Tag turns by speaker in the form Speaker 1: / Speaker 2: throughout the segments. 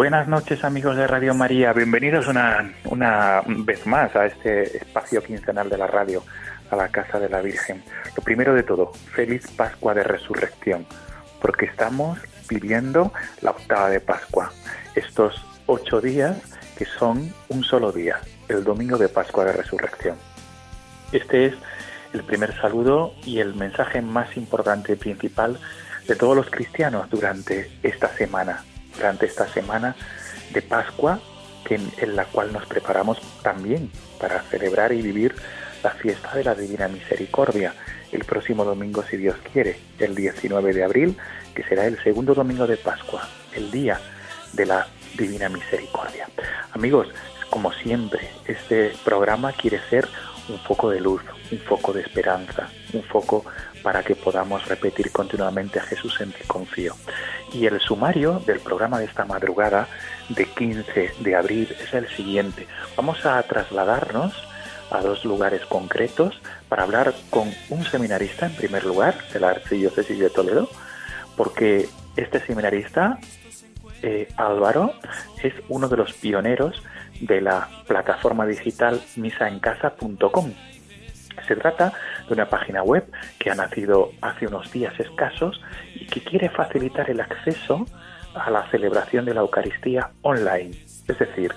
Speaker 1: Buenas noches amigos de Radio María, bienvenidos una, una vez más a este espacio quincenal de la radio, a la Casa de la Virgen. Lo primero de todo, feliz Pascua de Resurrección, porque estamos viviendo la octava de Pascua, estos ocho días que son un solo día, el domingo de Pascua de Resurrección. Este es el primer saludo y el mensaje más importante y principal de todos los cristianos durante esta semana, durante esta semana de Pascua, en la cual nos preparamos también para celebrar y vivir la fiesta de la Divina Misericordia el próximo domingo, si Dios quiere, el 19 de abril, que será el segundo domingo de Pascua, el día de la Divina Misericordia. Amigos, como siempre, este programa quiere ser un foco de luz, un foco de esperanza, un foco para que podamos repetir continuamente a Jesús en ti confío. Y el sumario del programa de esta madrugada de 15 de abril es el siguiente. Vamos a trasladarnos a dos lugares concretos para hablar con un seminarista en primer lugar de la Archidiócesis de Toledo, porque este seminarista, eh, Álvaro, es uno de los pioneros de la plataforma digital misaencasa.com. Se trata de una página web que ha nacido hace unos días escasos que quiere facilitar el acceso a la celebración de la Eucaristía online. Es decir,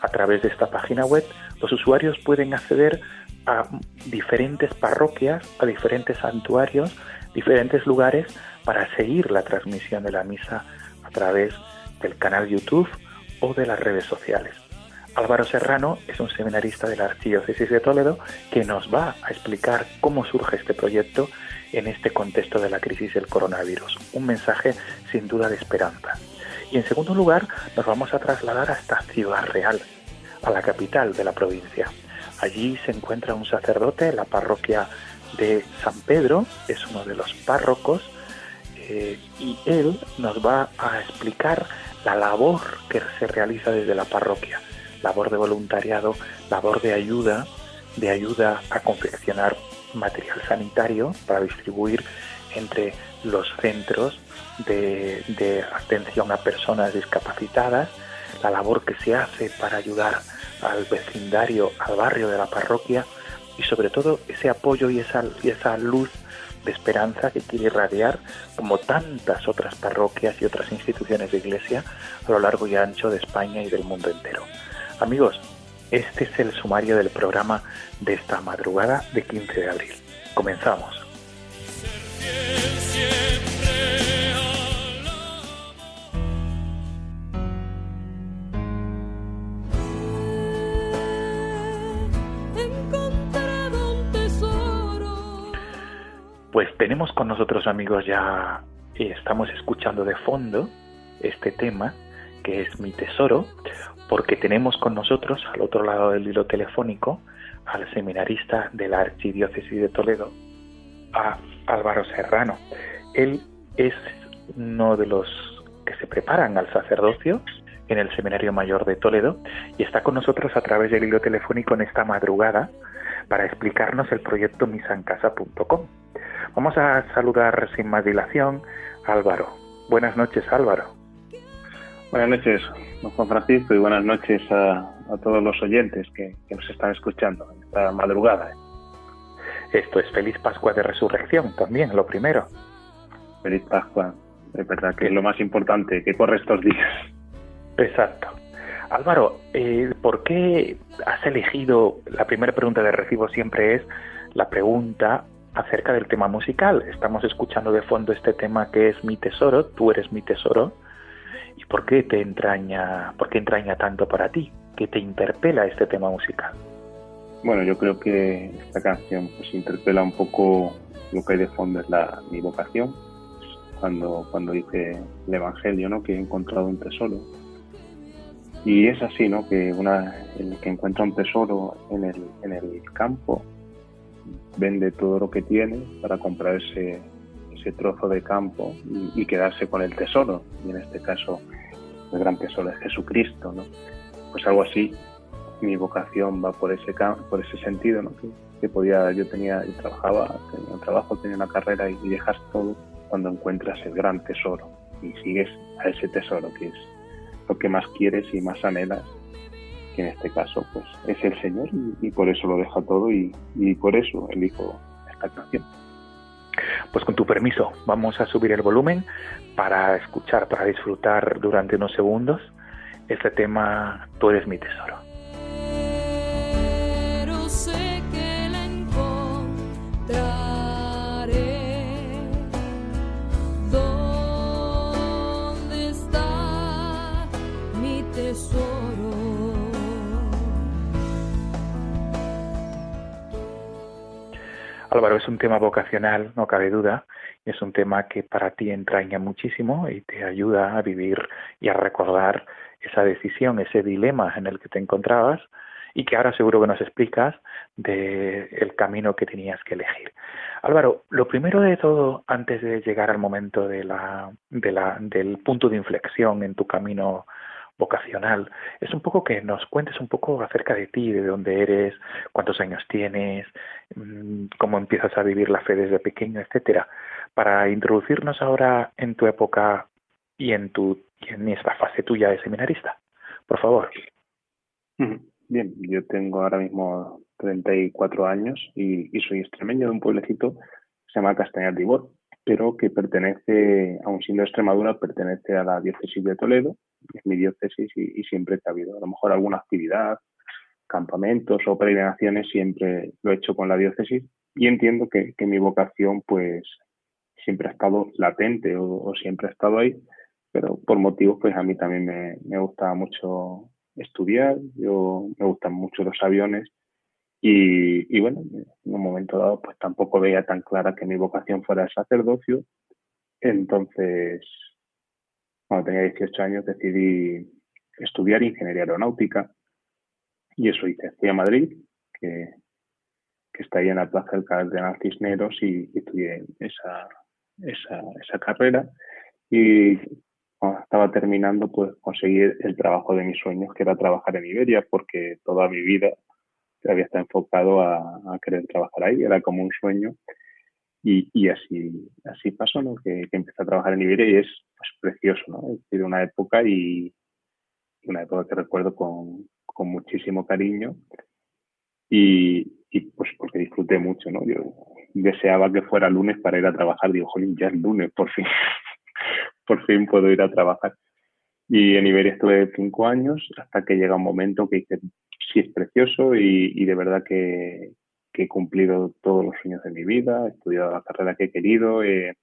Speaker 1: a través de esta página web los usuarios pueden acceder a diferentes parroquias, a diferentes santuarios, diferentes lugares para seguir la transmisión de la misa a través del canal YouTube o de las redes sociales. Álvaro Serrano es un seminarista de la Archidiócesis de Toledo que nos va a explicar cómo surge este proyecto en este contexto de la crisis del coronavirus. Un mensaje sin duda de esperanza. Y en segundo lugar, nos vamos a trasladar hasta Ciudad Real, a la capital de la provincia. Allí se encuentra un sacerdote la parroquia de San Pedro, es uno de los párrocos, eh, y él nos va a explicar la labor que se realiza desde la parroquia, labor de voluntariado, labor de ayuda, de ayuda a confeccionar material sanitario para distribuir entre los centros de, atención a personas discapacitadas, la labor que se hace para ayudar al vecindario, al barrio de la parroquia y sobre todo ese apoyo y esa, y esa luz de esperanza que quiere irradiar como tantas otras parroquias y otras instituciones de iglesia a lo largo y ancho de España y del mundo entero. Amigos, este es el sumario del programa de esta madrugada de 15 de abril. Comenzamos. Pues tenemos con nosotros amigos ya, estamos escuchando de fondo este tema que es Mi Tesoro, porque tenemos con nosotros, al otro lado del hilo telefónico, al seminarista de la Archidiócesis de Toledo, a Álvaro Serrano. Él es uno de los que se preparan al sacerdocio en el Seminario Mayor de Toledo y está con nosotros a través del hilo telefónico en esta madrugada para explicarnos el proyecto misancasa.com. Vamos a saludar sin más dilación Álvaro. Buenas noches, Álvaro.
Speaker 2: Buenas noches, don Juan Francisco, y buenas noches a, todos los oyentes que, nos están escuchando en esta madrugada.
Speaker 1: Esto es Feliz Pascua de Resurrección también, lo primero.
Speaker 2: Feliz Pascua, es verdad que es lo más importante que corre estos días.
Speaker 1: Exacto. Álvaro, eh, ¿por qué has elegido, la primera pregunta de recibo siempre es la pregunta acerca del tema musical? Estamos escuchando de fondo este tema que es Mi Tesoro, tú eres mi tesoro. ¿Y por qué te entraña, por qué entraña tanto para ti? ¿Qué te interpela este tema musical?
Speaker 2: Bueno, yo creo que esta canción pues interpela un poco lo que hay de fondo es la, mi vocación. Cuando, cuando dice el Evangelio, ¿no? Que he encontrado un tesoro y es así, ¿no? Que una, el que encuentra un tesoro en el, en el campo vende todo lo que tiene para comprar ese, ese trozo de campo y, quedarse con el tesoro. Y en este caso, el gran tesoro es Jesucristo, ¿no? Pues algo así, mi vocación va por ese por ese sentido. Que, podía, yo tenía, yo trabajaba, tenía un trabajo, tenía una carrera y dejas todo cuando encuentras el gran tesoro y sigues a ese tesoro que es lo que más quieres y más anhelas, que en este caso pues es el Señor y, por eso lo deja todo y, y por eso elijo esta canción.
Speaker 1: Pues con tu permiso, vamos a subir el volumen para escuchar, para disfrutar durante unos segundos este tema Tú eres mi tesoro. Álvaro, es un tema vocacional, no cabe duda, es un tema que para ti entraña muchísimo y te ayuda a vivir y a recordar esa decisión, ese dilema en el que te encontrabas y que ahora seguro que nos explicas del el camino que tenías que elegir. Álvaro, lo primero de todo, antes de llegar al momento de la, de la, del punto de inflexión en tu camino vocacional, es un poco que nos cuentes un poco acerca de ti, de dónde eres, cuántos años tienes, mm, cómo empiezas a vivir la fe desde pequeño, etcétera, para introducirnos ahora en tu época y en tu en esta fase tuya de seminarista. Por favor.
Speaker 2: Bien, yo tengo ahora mismo 34 años y, soy extremeño de un pueblecito que se llama Castañar de Ibor, pero que pertenece, aun siendo Extremadura, pertenece a la diócesis de Toledo es mi diócesis y, siempre que ha habido a lo mejor alguna actividad, campamentos o peregrinaciones, siempre lo he hecho con la diócesis. Y entiendo que, mi vocación pues siempre ha estado latente o, siempre ha estado ahí, pero por motivos pues a mí también me, me gusta mucho estudiar, yo me gustan mucho los aviones y, y, bueno, en un momento dado pues tampoco veía tan clara que mi vocación fuera el sacerdocio, entonces cuando tenía 18 años decidí estudiar ingeniería aeronáutica y eso hice. Fui a Madrid, que, que está ahí en la plaza del Cardenal Cisneros y, estudié esa, esa, esa carrera. Y cuando estaba terminando pues conseguí el trabajo de mis sueños que era trabajar en Iberia porque toda mi vida había estado enfocado a, a querer trabajar ahí, era como un sueño y, y así, así pasó, ¿no? Que, que, empecé a trabajar en Iberia y es pues, precioso, ¿no? Es decir, una época y una época que recuerdo con, con muchísimo cariño y, y, pues porque disfruté mucho, ¿no? Yo deseaba que fuera lunes para ir a trabajar, digo, jolín, ya es lunes, por fin, por fin puedo ir a trabajar. Y en Iberia estuve cinco años hasta que llega un momento que dije, sí es precioso y, y de verdad que, que he cumplido todos los sueños de mi vida, he estudiado la carrera que he querido, he,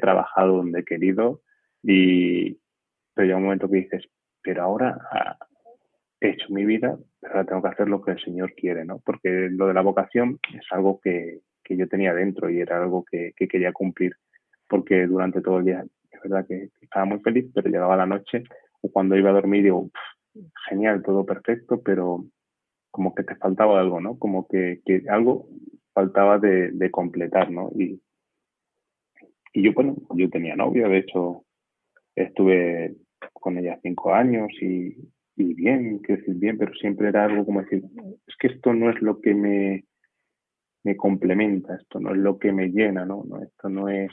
Speaker 2: trabajado donde he querido y pero llega un momento que dices, pero ahora ah, he hecho mi vida, pero ahora tengo que hacer lo que el Señor quiere, ¿no? Porque lo de la vocación es algo que, que yo tenía dentro y era algo que, que quería cumplir, porque durante todo el día es verdad que estaba muy feliz, pero llegaba la noche o cuando iba a dormir digo, genial, todo perfecto, pero como que te faltaba algo, ¿no? Como que, algo faltaba de, de completar, ¿no? Y, yo, bueno, yo tenía novia, de hecho, estuve con ella cinco años y, bien, quiero decir bien, pero siempre era algo como decir, es que esto no es lo que me, me complementa, esto no es lo que me llena, ¿no? no esto no es,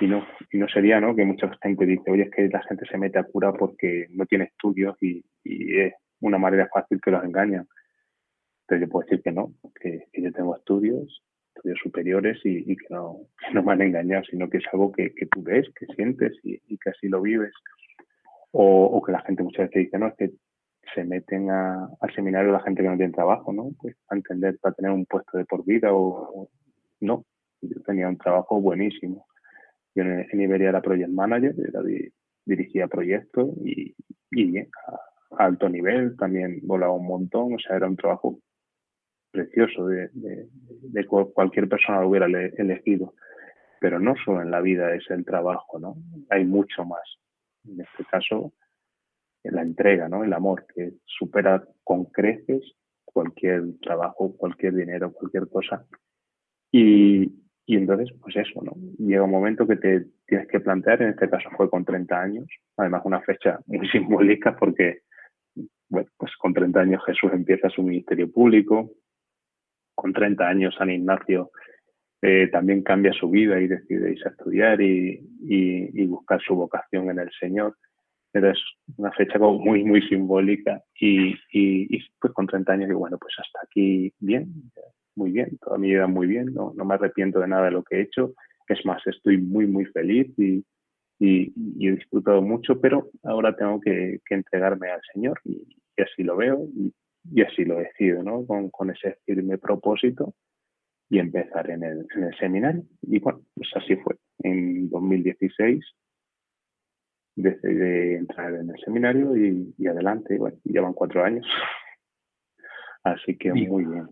Speaker 2: y no, y no sería, ¿no? Que mucha gente dice, oye, es que la gente se mete a cura porque no tiene estudios y, y es una manera fácil que los engañan. Entonces yo puedo decir que no, que, yo tengo estudios, estudios superiores y, que, no, no, me han engañado, sino que es algo que, que tú ves, que sientes y, y que así lo vives. O, o, que la gente muchas veces dice, no, es que se meten a, al seminario la gente que no tiene trabajo, ¿no? Pues a entender, para tener un puesto de por vida o, no. Yo tenía un trabajo buenísimo. Yo en, en Iberia era project manager, era di, dirigía proyectos y, y a, a, alto nivel, también volaba un montón, o sea, era un trabajo precioso de, de, cualquier persona lo hubiera elegido. Pero no solo en la vida es el trabajo, ¿no? Hay mucho más en este caso, la entrega, ¿no? El amor, que supera con creces cualquier trabajo, cualquier dinero, cualquier cosa. Y, y entonces, pues eso, ¿no? Llega un momento que te tienes que plantear, en este caso fue con 30 años, además una fecha muy simbólica porque, pues con 30 años Jesús empieza su ministerio público, con 30 años San Ignacio eh, también cambia su vida y decide irse a estudiar y, buscar su vocación en el Señor. Pero es una fecha muy, muy simbólica y, y, pues con 30 años digo, bueno, pues hasta aquí bien, muy bien, toda mi vida muy bien, no, me arrepiento de nada de lo que he hecho. Es más, estoy muy, muy feliz y, y, he disfrutado mucho, pero ahora tengo que, que entregarme al Señor y, y, así lo veo y así lo decido, ¿no? Con, con ese firme propósito y empezar en el, en el seminario. Y bueno, pues así fue. En 2016 decidí entrar en el seminario y, y adelante, bueno, llevan cuatro años. Así que muy bien.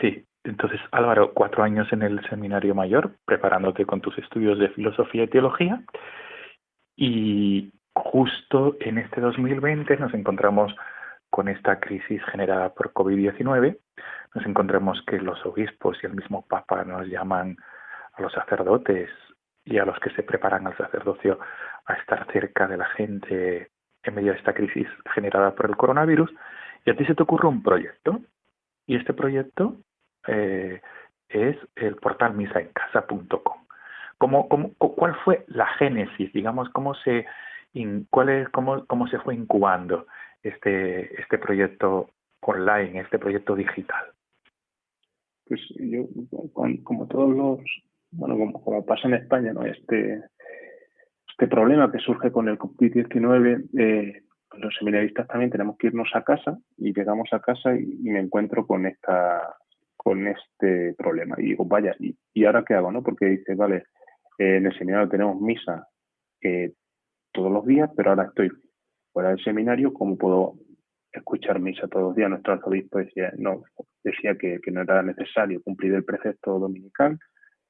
Speaker 1: Sí, entonces Álvaro, cuatro años en el seminario mayor, preparándote con tus estudios de filosofía y teología. Y justo en este 2020 nos encontramos con esta crisis generada por COVID-19, nos encontramos que los obispos y el mismo Papa nos llaman a los sacerdotes y a los que se preparan al sacerdocio a estar cerca de la gente en medio de esta crisis generada por el coronavirus. Y a ti se te ocurre un proyecto. Y este proyecto eh, es el portal misaencasa.com. ¿Cómo, cómo, ¿Cuál fue la génesis? Digamos, ¿cómo se, cuál es, cómo, cómo se fue incubando este, este proyecto online, este proyecto digital?
Speaker 2: Pues yo, como todos los, bueno, como, pasa en España, ¿no? Este, este problema que surge con el COVID-19, eh, los seminaristas también tenemos que irnos a casa y llegamos a casa y, me encuentro con esta con este problema y digo vaya y, y ahora qué hago no porque dice vale eh, en el seminario tenemos misa eh, todos los días pero ahora estoy fuera del seminario, ¿cómo puedo escuchar misa todos los días? Nuestro arzobispo decía, no, decía que, no era necesario cumplir el precepto dominical,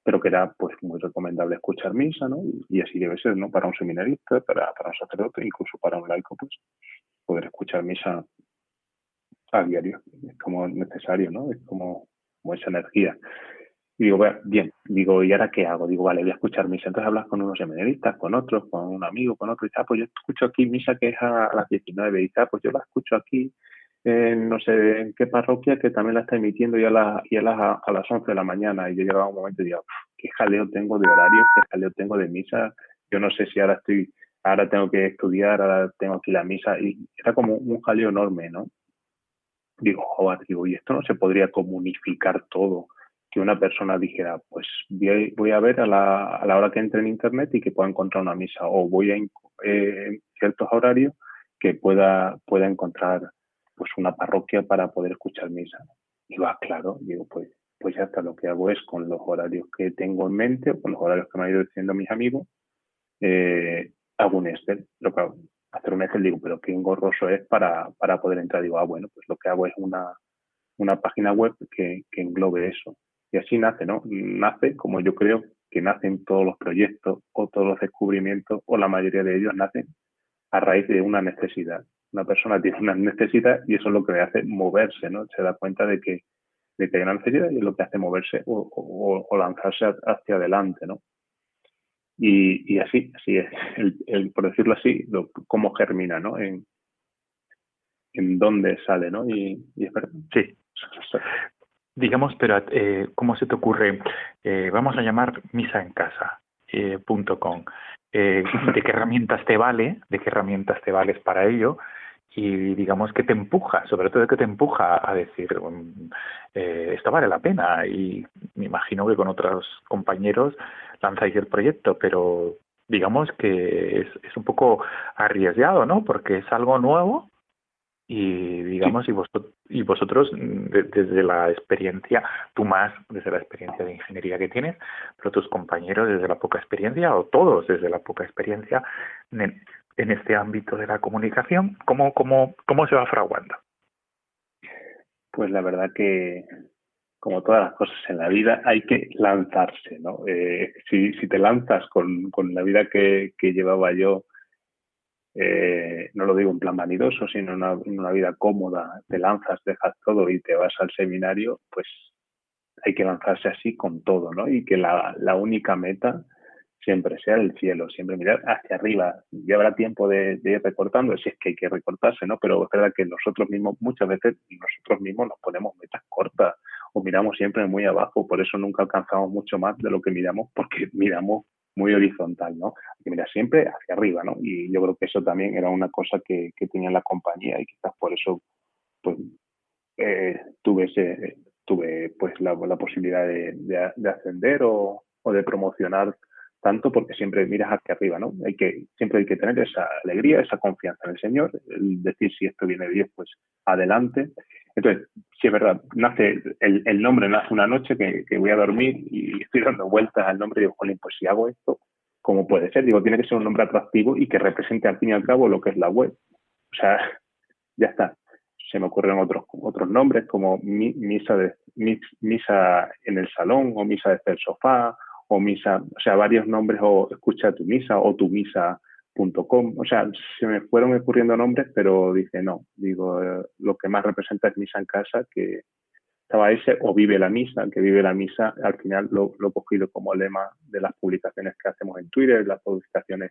Speaker 2: pero que era pues muy recomendable escuchar misa, ¿no? Y, y así debe ser, ¿no? Para un seminarista, para, para un sacerdote, incluso para un laico, pues poder escuchar misa a diario. Es como necesario, ¿no? Es como, como esa energía. Y digo, bien, digo, ¿y ahora qué hago? Digo, vale, voy a escuchar misa. Entonces hablas con unos seminaristas, con otros, con un amigo, con otro. Y ah, pues yo escucho aquí misa que es a, las 19. Y dice, ah, pues yo la escucho aquí, en no sé en qué parroquia, que también la está emitiendo ya a, la, y a, las, a las 11 de la mañana. Y yo llegaba un momento y digo, qué jaleo tengo de horarios, qué jaleo tengo de misa. Yo no sé si ahora estoy, ahora tengo que estudiar, ahora tengo aquí la misa. Y era como un jaleo enorme, ¿no? Digo, joder, digo, y esto no se podría comunicar todo que una persona dijera, pues voy a ver a la, a la hora que entre en Internet y que pueda encontrar una misa, o voy a eh, ciertos horarios que pueda, pueda encontrar pues una parroquia para poder escuchar misa. Y va, claro, digo, pues, pues ya está, lo que hago es con los horarios que tengo en mente, o con los horarios que me han ido diciendo mis amigos, eh, hago un Excel, lo que hago, hacer un Excel, digo, pero qué engorroso es para, para poder entrar. Digo, ah, bueno, pues lo que hago es una, una página web que, que englobe eso Y así nace, ¿no? Nace, como yo creo que nacen todos los proyectos o todos los descubrimientos, o la mayoría de ellos nacen a raíz de una necesidad. Una persona tiene una necesidad y eso es lo que le hace moverse, ¿no? Se da cuenta de que, de que hay una necesidad y es lo que hace moverse o, lanzarse hacia adelante, ¿no? Y, así, así es, el, por decirlo así, lo, cómo germina, ¿no? En, en dónde sale, ¿no? Y, y es verdad.
Speaker 1: Sí. Digamos, pero eh, ¿cómo se te ocurre? Eh, vamos a llamar misa en casa. Eh, eh, de qué herramientas te vale, de qué herramientas te vales para ello y digamos que te empuja, sobre todo que te empuja a decir mm, eh, esto vale la pena y me imagino que con otros compañeros lanzáis el proyecto, pero digamos que es, es un poco arriesgado, ¿no? Porque es algo nuevo y digamos y vosotros, y vosotros desde la experiencia tú más desde la experiencia de ingeniería que tienes pero tus compañeros desde la poca experiencia o todos desde la poca experiencia en, en este ámbito de la comunicación cómo cómo cómo se va fraguando
Speaker 2: pues la verdad que como todas las cosas en la vida hay que lanzarse no eh, si si te lanzas con con la vida que que llevaba yo eh, no lo digo en plan vanidoso, sino en una, vida cómoda, te lanzas, dejas todo y te vas al seminario, pues hay que lanzarse así con todo, ¿no? Y que la, única meta siempre sea el cielo, siempre mirar hacia arriba. Ya habrá tiempo de, ir recortando, si es que hay que recortarse, ¿no? Pero es verdad que nosotros mismos, muchas veces, nosotros mismos nos ponemos metas cortas o miramos siempre muy abajo, por eso nunca alcanzamos mucho más de lo que miramos, porque miramos muy horizontal, ¿no? Hay que mirar siempre hacia arriba, ¿no? Y yo creo que eso también era una cosa que, que tenía la compañía y quizás por eso, pues, eh, tuve ese, tuve pues la, posibilidad de, de, ascender o, o, de promocionar tanto porque siempre miras hacia arriba, ¿no? Hay que, siempre hay que tener esa alegría, esa confianza en el Señor, el decir si esto viene de Dios, pues adelante. Entonces, es verdad, nace, el, nombre nace una noche que, voy a dormir y estoy dando vueltas al nombre y digo, Jolín, pues si hago esto, ¿cómo puede ser? Digo, tiene que ser un nombre atractivo y que represente al fin y al cabo lo que es la web. O sea, ya está. Se me ocurren otros, otros nombres como misa, de, misa en el salón o misa desde el sofá o misa, o sea, varios nombres o escucha tu misa o tu misa Com. O sea, se me fueron ocurriendo nombres, pero dije no. Digo, eh, lo que más representa es misa en casa, que estaba ese, o vive la misa, que vive la misa. Al final lo, lo he cogido como lema de las publicaciones que hacemos en Twitter, las publicaciones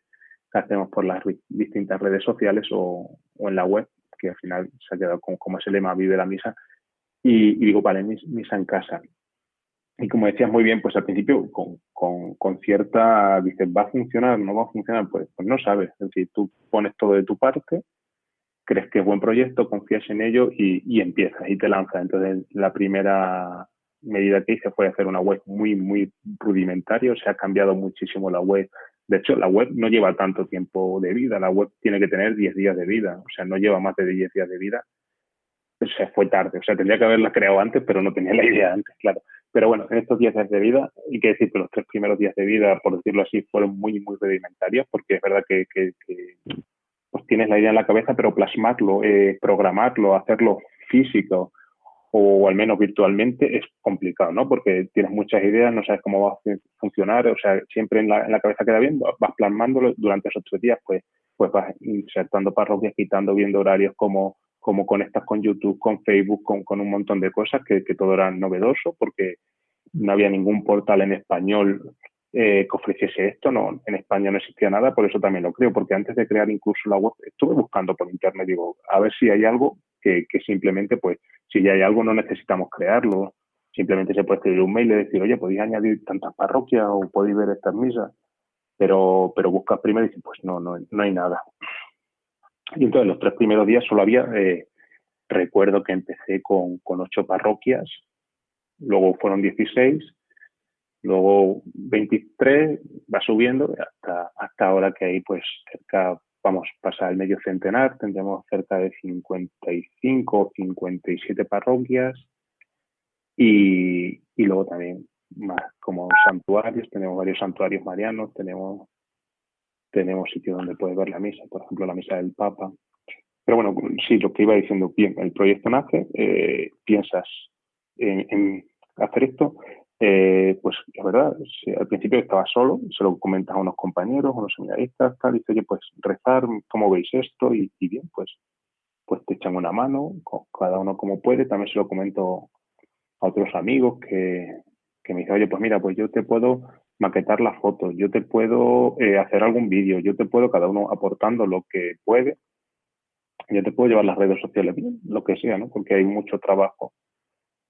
Speaker 2: que hacemos por las distintas redes sociales o, o en la web, que al final se ha quedado como, ese lema, vive la misa. Y, y digo, vale, misa en casa y como decías muy bien, pues al principio con, con, con, cierta, dices, ¿va a funcionar? ¿No va a funcionar? Pues, pues no sabes. Es decir, tú pones todo de tu parte, crees que es buen proyecto, confías en ello y, y empiezas y te lanzas. Entonces, la primera medida que hice fue hacer una web muy, muy rudimentaria. Se ha cambiado muchísimo la web. De hecho, la web no lleva tanto tiempo de vida. La web tiene que tener 10 días de vida. O sea, no lleva más de 10 días de vida. O sea, fue tarde. O sea, tendría que haberla creado antes, pero no tenía la idea antes, claro. Pero bueno, en estos 10 días de vida, hay que decir que los tres primeros días de vida, por decirlo así, fueron muy, muy rudimentarios, porque es verdad que, que, pues tienes la idea en la cabeza, pero plasmarlo, eh, programarlo, hacerlo físico o al menos virtualmente es complicado, ¿no? Porque tienes muchas ideas, no sabes cómo va a funcionar, o sea, siempre en la, en la cabeza queda bien, vas plasmándolo durante esos tres días, pues, pues vas insertando parroquias, quitando, viendo horarios como como conectas con YouTube, con Facebook, con, con un montón de cosas que, que, todo era novedoso porque no había ningún portal en español eh, que ofreciese esto, no, en España no existía nada, por eso también lo creo, porque antes de crear incluso la web estuve buscando por internet, digo, a ver si hay algo que, simplemente, pues, si ya hay algo no necesitamos crearlo, simplemente se puede escribir un mail y decir, oye, podéis añadir tantas parroquias o podéis ver estas misas, pero, pero buscas primero y dices, pues no, no, no hay nada. Y entonces los tres primeros días solo había, eh, recuerdo que empecé con, con ocho parroquias, luego fueron 16, luego 23, va subiendo hasta, hasta ahora que hay pues cerca, vamos, pasar el medio centenar, tendremos cerca de 55 o 57 parroquias y, y luego también más como santuarios, tenemos varios santuarios marianos, tenemos tenemos sitio donde puedes ver la misa, por ejemplo, la misa del Papa. Pero bueno, sí, lo que iba diciendo, el proyecto nace, eh, piensas en, hacer esto, eh, pues es verdad, al principio estaba solo, se lo comentas a unos compañeros, a unos seminaristas, tal, y dice, oye, pues rezar, ¿cómo veis esto? Y, bien, pues, pues te echan una mano, cada uno como puede, también se lo comento a otros amigos que, que me dicen, oye, pues mira, pues yo te puedo maquetar las fotos, yo te puedo eh, hacer algún vídeo, yo te puedo, cada uno aportando lo que puede, yo te puedo llevar las redes sociales, lo que sea, ¿no? Porque hay mucho trabajo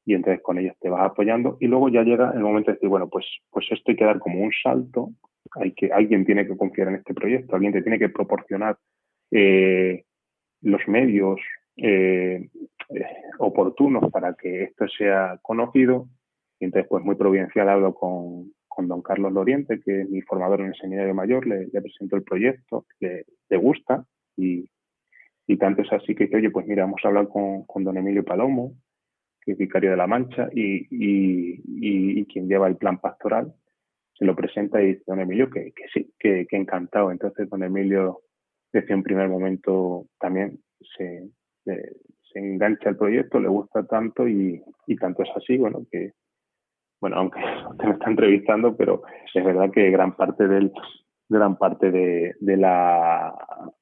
Speaker 2: y entonces con ellos te vas apoyando y luego ya llega el momento de decir, bueno, pues, pues esto hay que dar como un salto, hay que, alguien tiene que confiar en este proyecto, alguien te tiene que proporcionar eh, los medios eh, eh, oportunos para que esto sea conocido. Y entonces, pues muy providencial hablo con, con don Carlos Loriente, que es mi formador en el seminario mayor, le, presento el proyecto, le, le gusta y, y tanto es así que, oye, pues mira, vamos a hablar con, con don Emilio Palomo, que es vicario de la Mancha y, y, quien lleva el plan pastoral, se lo presenta y dice, don Emilio, que, que sí, que, que, encantado. Entonces, don Emilio, desde un primer momento también se, se engancha al proyecto, le gusta tanto y, y tanto es así, bueno, que, bueno, aunque usted me está entrevistando, pero es verdad que gran parte del, gran parte de, de la,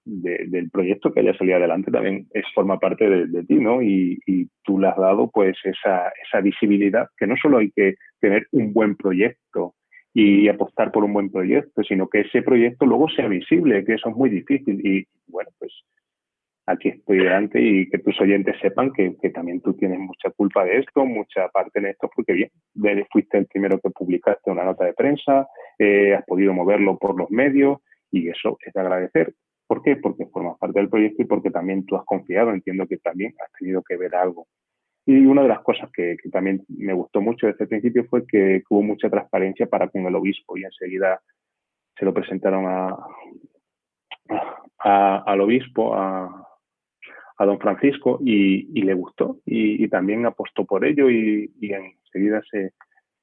Speaker 2: del proyecto que haya salido adelante también es forma parte de, ti, ¿no? Y, y, tú le has dado pues esa, esa visibilidad, que no solo hay que tener un buen proyecto y apostar por un buen proyecto, sino que ese proyecto luego sea visible, que eso es muy difícil. Y bueno, pues aquí estoy delante y que tus oyentes sepan que, que, también tú tienes mucha culpa de esto, mucha parte en esto, porque bien, fuiste el primero que publicaste una nota de prensa, eh, has podido moverlo por los medios y eso es de agradecer. ¿Por qué? Porque formas parte del proyecto y porque también tú has confiado, entiendo que también has tenido que ver algo. Y una de las cosas que, que también me gustó mucho desde el principio fue que hubo mucha transparencia para con el obispo y enseguida se lo presentaron a, a, al obispo, a, a don Francisco y, le gustó y, también apostó por ello y, enseguida se,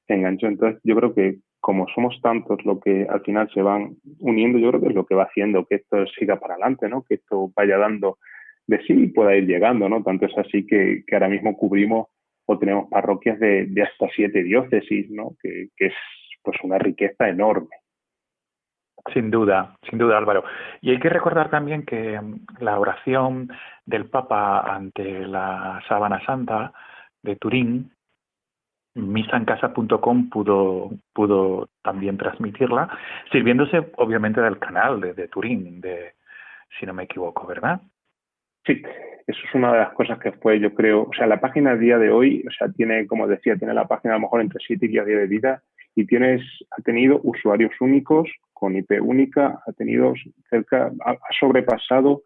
Speaker 2: enganchó. Entonces yo creo que como somos tantos lo que al final se van uniendo, yo creo que es lo que va haciendo que esto siga para adelante, ¿no? Que esto vaya dando de sí y pueda ir llegando, ¿no? Tanto es así que, ahora mismo cubrimos o tenemos parroquias de, hasta siete diócesis, ¿no? Que, que es pues una riqueza enorme.
Speaker 1: Sin duda, sin duda Álvaro. Y hay que recordar también que mm, la oración del Papa ante la Sábana Santa de Turín, misancasa.com pudo, pudo también transmitirla, sirviéndose obviamente del canal de, Turín, de, si no me equivoco, ¿verdad?
Speaker 2: Sí, eso es una de las cosas que fue, yo creo, o sea, la página a día de hoy, o sea, tiene, como decía, tiene la página a lo mejor entre 7 y 10 de vida y tienes, ha tenido usuarios únicos con IP única, ha tenido cerca, ha, sobrepasado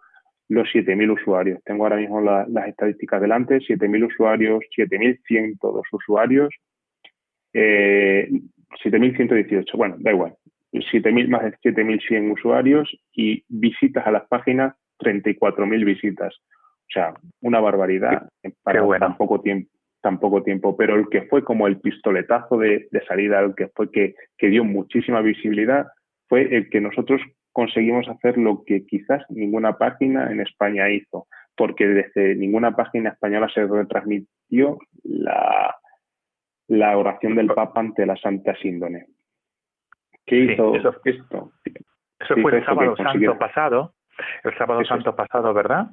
Speaker 2: los 7.000 usuarios. Tengo ahora mismo las estadísticas delante, 7.000 usuarios, 7.102 usuarios, eh, 7.118, bueno, da igual, 7.000 más de 7.100 usuarios y visitas a las páginas, 34.000 visitas. O sea, una barbaridad para tan poco tiempo tan poco tiempo, pero el que fue como el pistoletazo de, salida, el que fue que, dio muchísima visibilidad, fue el que nosotros conseguimos hacer lo que quizás ninguna página en España hizo, porque desde ninguna página española se retransmitió la, la oración del Papa ante la Santa Síndone. ¿Qué hizo
Speaker 1: eso,
Speaker 2: esto?
Speaker 1: Eso fue el sábado santo pasado, el sábado santo pasado, ¿verdad?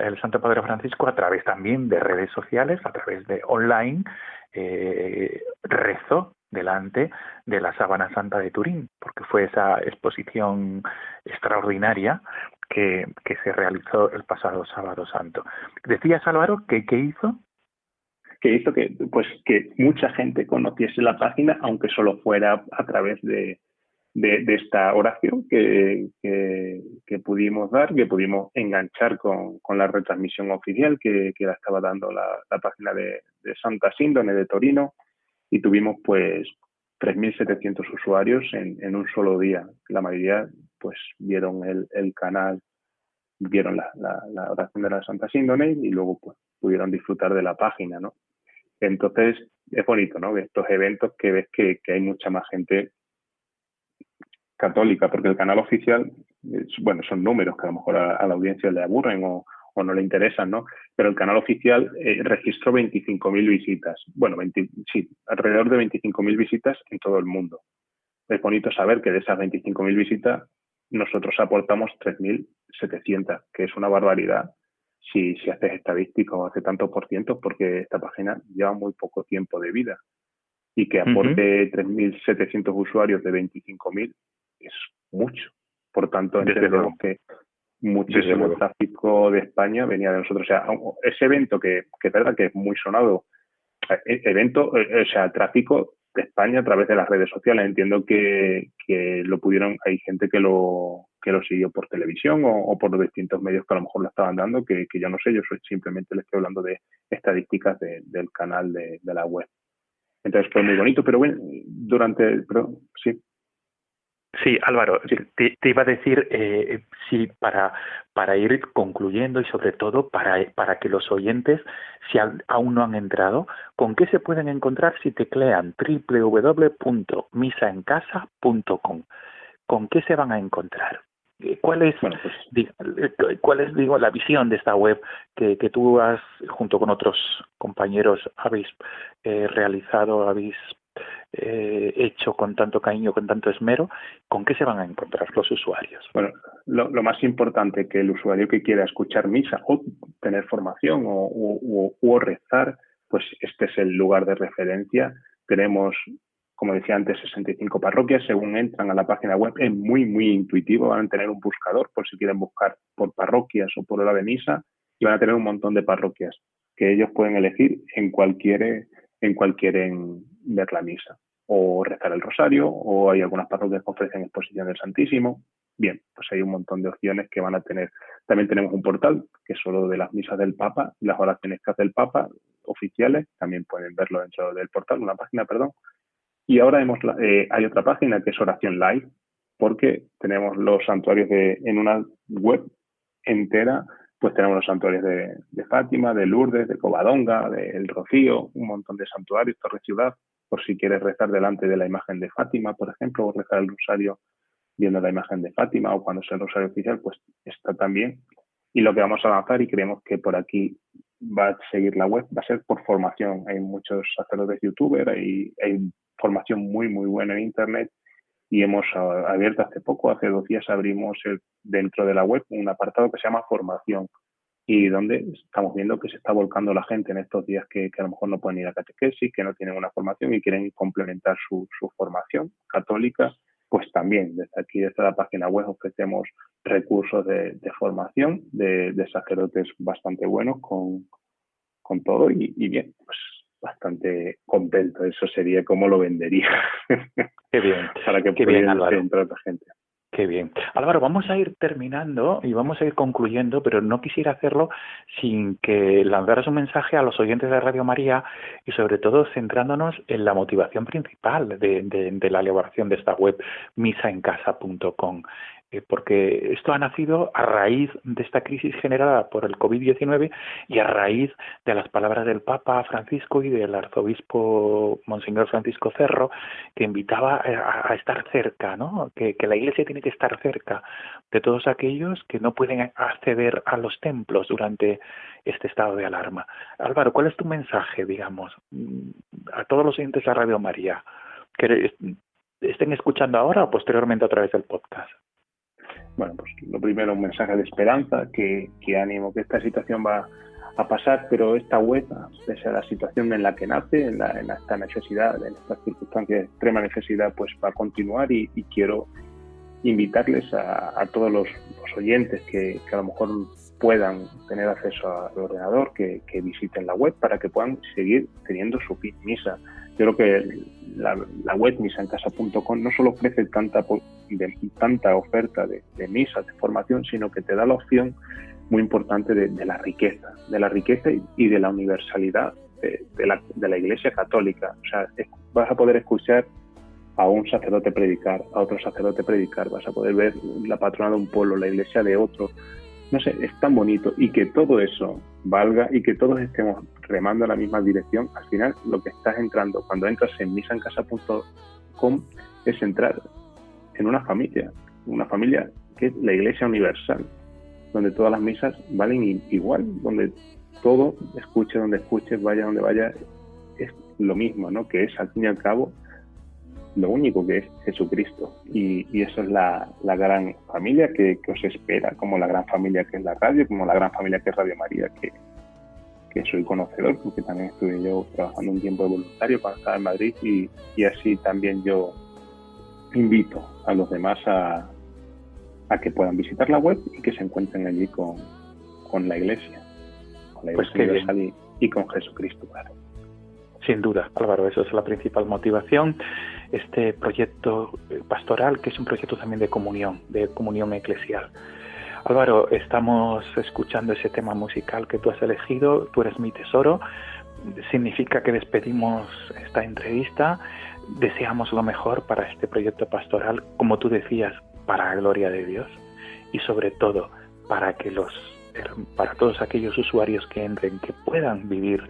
Speaker 1: El Santo Padre Francisco a través también de redes sociales, a través de online, eh, rezó delante de la Sábana Santa de Turín, porque fue esa exposición extraordinaria que, que se realizó el pasado sábado santo. Decías, Álvaro, que qué hizo?
Speaker 2: que hizo que pues que mucha gente conociese la página aunque solo fuera a través de, de, esta oración que, que, pudimos dar, que pudimos enganchar con, con la retransmisión oficial que, que la estaba dando la, la página de, de, Santa Síndone de Torino y tuvimos pues 3.700 usuarios en, en, un solo día. La mayoría pues vieron el, el canal, vieron la, la, la, oración de la Santa Síndone y luego pues pudieron disfrutar de la página, ¿no? Entonces es bonito, ¿no? Estos eventos que ves que, que hay mucha más gente católica, porque el canal oficial, bueno, son números que a lo mejor a, la audiencia le aburren o, o no le interesan, ¿no? Pero el canal oficial eh, registró 25.000 visitas. Bueno, sí, alrededor de 25.000 visitas en todo el mundo. Es bonito saber que de esas 25.000 visitas nosotros aportamos 3.700, que es una barbaridad si, si haces estadística o hace tantos por ciento, porque esta página lleva muy poco tiempo de vida. Y que aporte 3.700 usuarios de 25.000 es mucho. Por tanto, entendemos que muchísimo tráfico de España venía de nosotros. O sea, ese evento que, que es verdad que es muy sonado, e, evento, eh, o sea, tráfico de España a través de las redes sociales. Entiendo que, que lo pudieron, hay gente que lo, que lo siguió por televisión o, por los distintos medios que a lo mejor lo estaban dando, que, que yo no sé, yo soy, simplemente le estoy hablando de estadísticas del canal de, de, la web. Entonces fue muy bonito, pero bueno, durante, pero, sí.
Speaker 1: Sí, Álvaro, te, iba a decir, eh, sí, para, para ir concluyendo y sobre todo para, para que los oyentes, si aún no han entrado, ¿con qué se pueden encontrar si teclean www.misaencasa.com? ¿Con qué se van a encontrar? Eh, ¿Cuál es, pues eh, cuál es digo, la visión de esta web que, que tú has, junto con otros compañeros, habéis eh, realizado, habéis eh, hecho con tanto cariño, con tanto esmero, ¿con qué se van a encontrar los usuarios?
Speaker 2: Bueno, lo, más importante que el usuario que quiera escuchar misa o tener formación o, rezar, pues este es el lugar de referencia. Tenemos, como decía antes, 65 parroquias. Según entran a la página web, es muy, muy intuitivo. Van a tener un buscador por si quieren buscar por parroquias o por hora de misa y van a tener un montón de parroquias que ellos pueden elegir en cualquier en cualquier ver la misa o rezar el rosario o hay algunas parroquias que ofrecen exposición del Santísimo. Bien, pues hay un montón de opciones que van a tener. También tenemos un portal que es solo de las misas del Papa, las oraciones que hace el Papa oficiales, también pueden verlo dentro del portal, una página, perdón. Y ahora hemos, eh, hay otra página que es Oración Live, porque tenemos los santuarios de, en una web entera pues tenemos los santuarios de, Fátima, de Lourdes, de Covadonga, del Rocío, un montón de santuarios, Torre Ciudad, por si quieres rezar delante de la imagen de Fátima, por ejemplo, o rezar el rosario viendo la imagen de Fátima, o cuando sea el rosario oficial, pues está también. Y lo que vamos a avanzar, y creemos que por aquí va a seguir la web, va a ser por formación. Hay muchos sacerdotes youtubers, hay, hay formación muy, muy buena en Internet y hemos abierto hace poco, hace dos días abrimos dentro de la web un apartado que se llama formación y donde estamos viendo que se está volcando la gente en estos días que, a lo mejor no pueden ir a catequesis, que no tienen una formación y quieren complementar su, formación católica, pues también desde aquí, desde la página web, ofrecemos recursos de, formación de, sacerdotes bastante buenos con, con todo y, y bien, pues bastante contento. Eso sería como lo vendería.
Speaker 1: Qué bien.
Speaker 2: Para que
Speaker 1: Qué
Speaker 2: bien, entrar otra gente.
Speaker 1: Qué bien. Álvaro, vamos a ir terminando y vamos a ir concluyendo, pero no quisiera hacerlo sin que lanzaras un mensaje a los oyentes de Radio María y sobre todo centrándonos en la motivación principal de, de la elaboración de esta web misaencasa.com. Eh, porque esto ha nacido a raíz de esta crisis generada por el COVID-19 y a raíz de las palabras del Papa Francisco y del arzobispo Monseñor Francisco Cerro, que invitaba a, estar cerca, ¿no? Que, la Iglesia tiene que estar cerca de todos aquellos que no pueden acceder a los templos durante este estado de alarma. Álvaro, ¿cuál es tu mensaje, digamos, a todos los oyentes de Radio María que estén escuchando ahora o posteriormente a través del podcast?
Speaker 2: Bueno, pues lo primero un mensaje de esperanza, que, que ánimo, que esta situación va a pasar, pero esta web, pese a la situación en la que nace, en, la, esta necesidad, en estas circunstancias de extrema necesidad, pues va a continuar y, quiero invitarles a, todos los, oyentes que, que, a lo mejor puedan tener acceso al ordenador, que, que visiten la web para que puedan seguir teniendo su misa creo que la, la web misancasa.com no solo ofrece tanta, de, tanta oferta de, misas, de formación, sino que te da la opción muy importante de, la riqueza, de la riqueza y de la universalidad de, la, de la Iglesia Católica. O sea, vas a poder escuchar a un sacerdote predicar, a otro sacerdote predicar, vas a poder ver la patrona de un pueblo, la iglesia de otro, no sé, es tan bonito y que todo eso valga y que todos estemos remando en la misma dirección, al final lo que estás entrando cuando entras en misancasa.com es entrar en una familia, una familia que es la Iglesia Universal, donde todas las misas valen igual, donde todo, escuche donde escuches, vaya donde vaya, es lo mismo, ¿no? Que es al fin y al cabo lo único que es Jesucristo. Y, eso es la, gran familia que, os espera, como la gran familia que es la radio, como la gran familia que es Radio María, que, que soy conocedor, porque también estuve yo trabajando un tiempo de voluntario para estar en Madrid y, y así también yo invito a los demás a, a que puedan visitar la web y que se encuentren allí con, con la iglesia, con la
Speaker 1: pues
Speaker 2: iglesia pues y, con Jesucristo, claro.
Speaker 1: Sin duda, Álvaro, eso es la principal motivación. Este proyecto eh, pastoral, que es un proyecto también de comunión, de comunión eclesial. Álvaro, estamos escuchando ese tema musical que tú has elegido, tú eres mi tesoro. Significa que despedimos esta entrevista. Deseamos lo mejor para este proyecto pastoral, como tú decías, para la gloria de Dios y sobre todo para que los para todos aquellos usuarios que entren que puedan vivir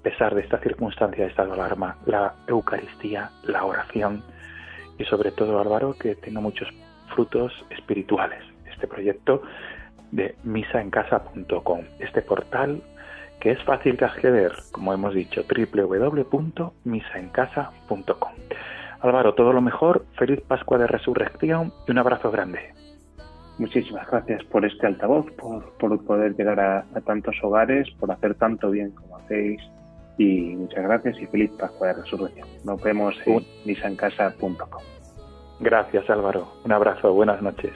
Speaker 1: a pesar de esta circunstancia de estado de alarma la Eucaristía, la oración y sobre todo Álvaro que tenga muchos frutos espirituales. Este proyecto de misaencasa.com, este portal que es fácil de acceder, como hemos dicho, www.misaencasa.com. Álvaro, todo lo mejor, feliz Pascua de Resurrección y un abrazo grande.
Speaker 2: Muchísimas gracias por este altavoz, por, poder llegar a, tantos hogares, por hacer tanto bien como hacéis y muchas gracias y feliz Pascua de Resurrección. Nos vemos en misancasa.com.
Speaker 1: Gracias Álvaro, un abrazo, buenas noches.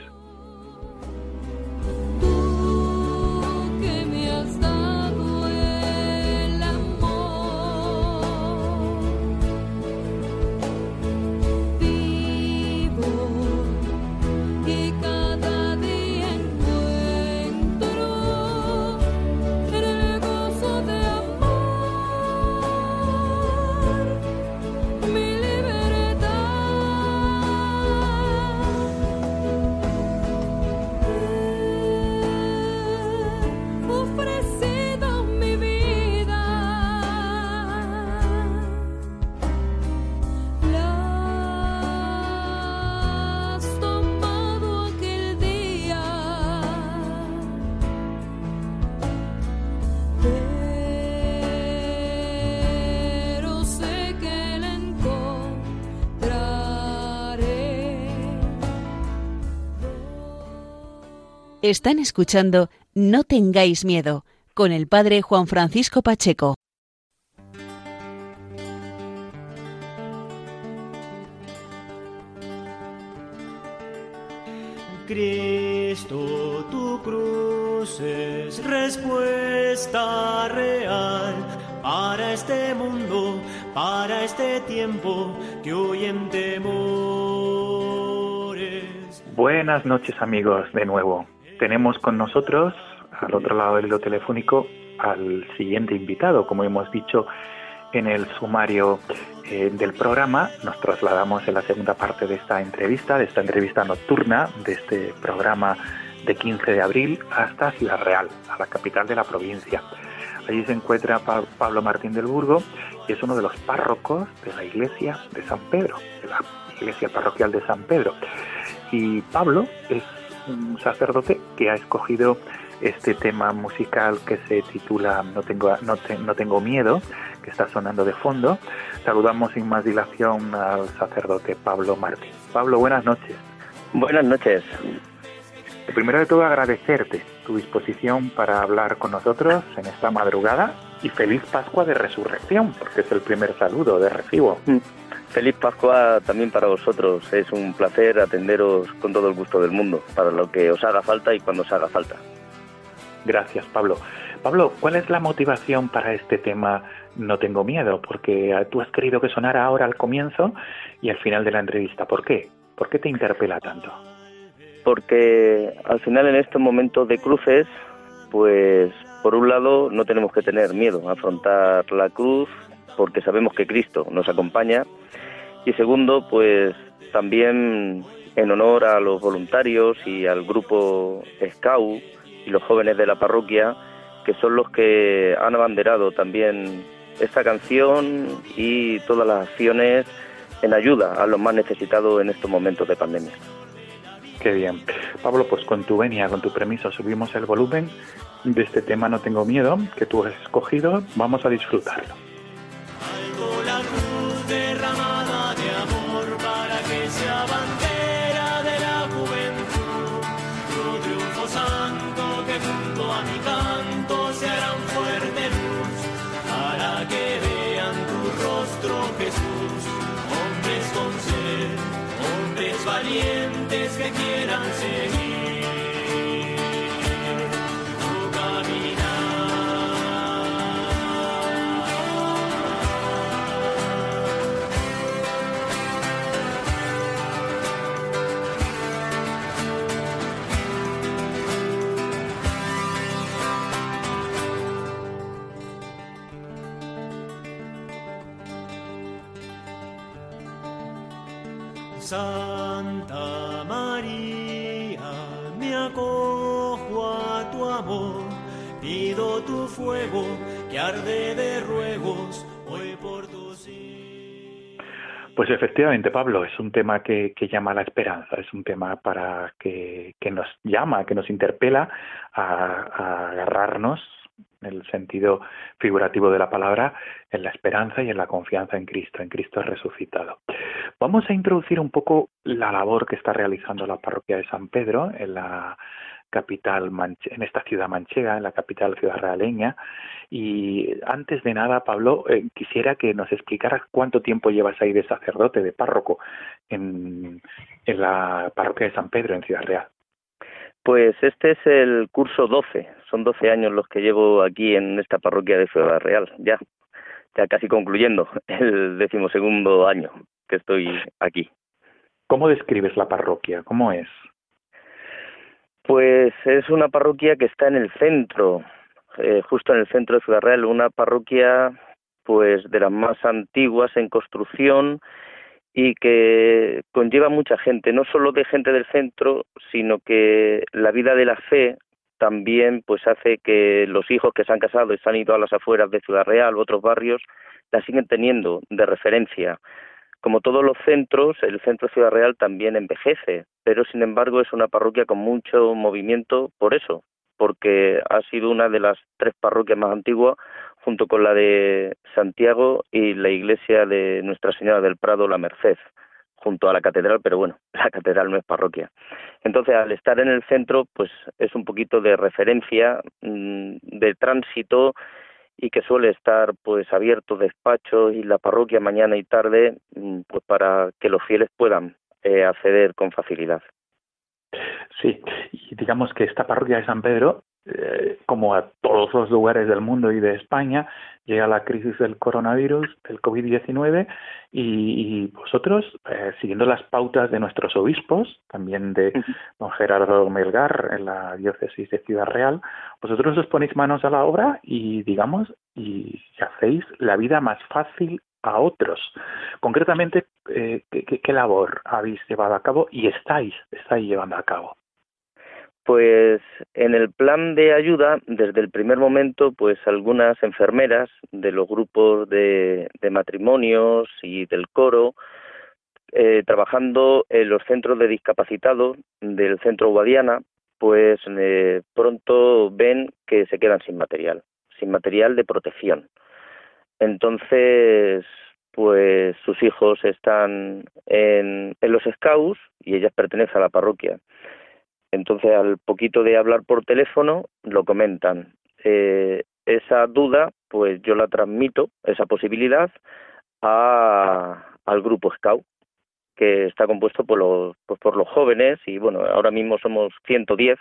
Speaker 3: Están escuchando No tengáis miedo con el padre Juan Francisco Pacheco.
Speaker 4: Cristo, tu cruz es respuesta real para este mundo, para este tiempo que hoy en temores.
Speaker 1: Buenas noches amigos de nuevo tenemos con nosotros, al otro lado del hilo telefónico, al siguiente invitado. Como hemos dicho en el sumario eh, del programa, nos trasladamos en la segunda parte de esta entrevista, de esta entrevista nocturna, de este programa de 15 de abril, hasta Ciudad Real, a la capital de la provincia. Allí se encuentra Pablo Martín del Burgo y es uno de los párrocos de la iglesia de San Pedro, de la iglesia parroquial de San Pedro. Y Pablo es un sacerdote que ha escogido este tema musical que se titula No tengo, no, no tengo miedo, que está sonando de fondo. Saludamos sin más dilación al sacerdote Pablo Martín. Pablo, buenas noches.
Speaker 5: Buenas noches.
Speaker 1: Primero de todo agradecerte tu disposición para hablar con nosotros en esta madrugada y feliz Pascua de Resurrección, porque es el primer saludo de recibo. Mm.
Speaker 5: Feliz Pascua también para vosotros. Es un placer atenderos con todo el gusto del mundo, para lo que os haga falta y cuando os haga falta.
Speaker 1: Gracias, Pablo. Pablo, ¿cuál es la motivación para este tema No tengo miedo? Porque tú has querido que sonara ahora al comienzo y al final de la entrevista. ¿Por qué? ¿Por qué te interpela tanto?
Speaker 5: Porque al final en estos momentos de cruces, pues por un lado no tenemos que tener miedo a afrontar la cruz porque sabemos que Cristo nos acompaña y segundo, pues también en honor a los voluntarios y al grupo SCAU y los jóvenes de la parroquia, que son los que han abanderado también esta canción y todas las acciones en ayuda a los más necesitados en estos momentos de pandemia.
Speaker 1: Qué bien. Pablo, pues con tu venia, con tu permiso, subimos el volumen de este tema No tengo miedo, que tú has escogido. Vamos a disfrutarlo.
Speaker 4: Fuego que arde de ruegos hoy por.
Speaker 1: Pues efectivamente, Pablo, es un tema que, llama a la esperanza, es un tema para que, que nos llama, que nos interpela a, a agarrarnos en el sentido figurativo de la palabra, en la esperanza y en la confianza en Cristo, en Cristo resucitado. Vamos a introducir un poco la labor que está realizando la parroquia de San Pedro en la capital, en esta ciudad manchega, en la capital ciudad realeña. Y antes de nada, Pablo, eh, quisiera que nos explicaras cuánto tiempo llevas ahí de sacerdote, de párroco, en, en la parroquia de San Pedro, en Ciudad Real.
Speaker 5: Pues este es el curso 12, son 12 años los que llevo aquí en esta parroquia de Ciudad Real, ya, ya casi concluyendo el decimosegundo año que estoy aquí.
Speaker 1: ¿Cómo describes la parroquia? ¿Cómo es?
Speaker 5: Pues es una parroquia que está en el centro, eh, justo en el centro de Ciudad Real, una parroquia pues de las más antiguas en construcción y que conlleva mucha gente, no solo de gente del centro, sino que la vida de la fe también pues hace que los hijos que se han casado y se han ido a las afueras de Ciudad Real u otros barrios la siguen teniendo de referencia. Como todos los centros, el centro Ciudad Real también envejece, pero sin embargo es una parroquia con mucho movimiento por eso, porque ha sido una de las tres parroquias más antiguas junto con la de Santiago y la iglesia de Nuestra Señora del Prado, la Merced, junto a la catedral, pero bueno, la catedral no es parroquia. Entonces, al estar en el centro, pues es un poquito de referencia, mm, de tránsito y que suele estar pues abierto despacho y la parroquia mañana y tarde mm, pues para que los fieles puedan eh, acceder con facilidad.
Speaker 1: Sí, y digamos que esta parroquia de San Pedro eh, como a todos los lugares del mundo y de España, llega la crisis del coronavirus, del COVID-19, y, vosotros, eh, siguiendo las pautas de nuestros obispos, también de don Gerardo Melgar en la diócesis de Ciudad Real, vosotros os ponéis manos a la obra y, digamos, y hacéis la vida más fácil a otros. Concretamente, eh, ¿qué, ¿qué, labor habéis llevado a cabo y estáis, estáis llevando a cabo?
Speaker 5: Pues en el plan de ayuda, desde el primer momento, pues algunas enfermeras de los grupos de, matrimonios y del coro, eh, trabajando en los centros de discapacitados del centro Guadiana, pues eh, pronto ven que se quedan sin material, sin material de protección. Entonces, pues sus hijos están en, en los scouts y ellas pertenecen a la parroquia. Entonces, al poquito de hablar por teléfono, lo comentan. Eh, esa duda, pues yo la transmito, esa posibilidad, a, al grupo Scout, que está compuesto por los, pues por los jóvenes y, bueno, ahora mismo somos 110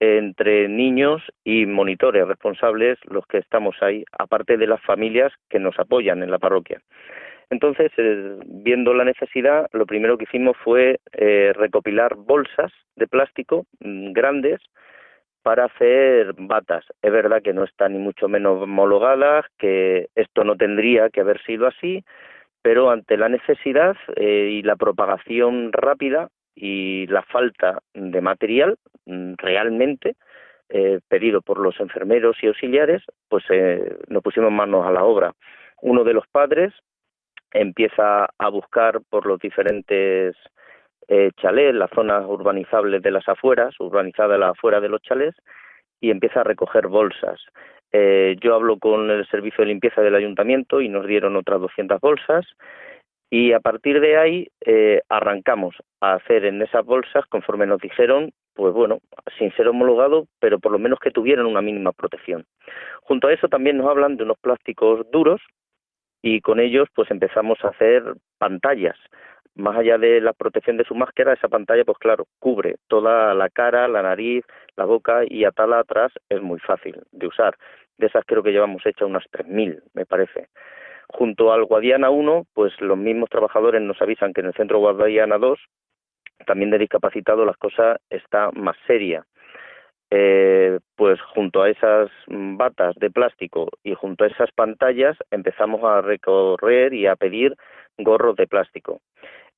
Speaker 5: entre niños y monitores responsables los que estamos ahí, aparte de las familias que nos apoyan en la parroquia. Entonces, eh, viendo la necesidad, lo primero que hicimos fue eh, recopilar bolsas de plástico mm, grandes para hacer batas. Es verdad que no están ni mucho menos homologadas, que esto no tendría que haber sido así, pero ante la necesidad eh, y la propagación rápida y la falta de material mm, realmente pedido por los enfermeros y auxiliares, pues nos pusimos manos a la obra. Uno de los padres empieza a buscar por los diferentes eh, chalés, las zonas urbanizables de las afueras, urbanizadas las afueras de los chalés, y empieza a recoger bolsas. Eh, yo hablo con el servicio de limpieza del ayuntamiento y nos dieron otras 200 bolsas y a partir de ahí eh, arrancamos a hacer en esas bolsas, conforme nos dijeron, pues bueno, sin ser homologado, pero por lo menos que tuvieran una mínima protección. Junto a eso también nos hablan de unos plásticos duros y con ellos pues empezamos a hacer pantallas. Más allá de la protección de su máscara, esa pantalla pues claro, cubre toda la cara, la nariz, la boca y atarla atrás es muy fácil de usar. De esas creo que llevamos hecha unas 3.000, me parece. Junto al Guadiana 1, pues los mismos trabajadores nos avisan que en el centro Guadiana 2, también de discapacitados, la cosa está más seria. Eh, pues junto a esas batas de plástico y junto a esas pantallas empezamos a recorrer y a pedir gorros de plástico.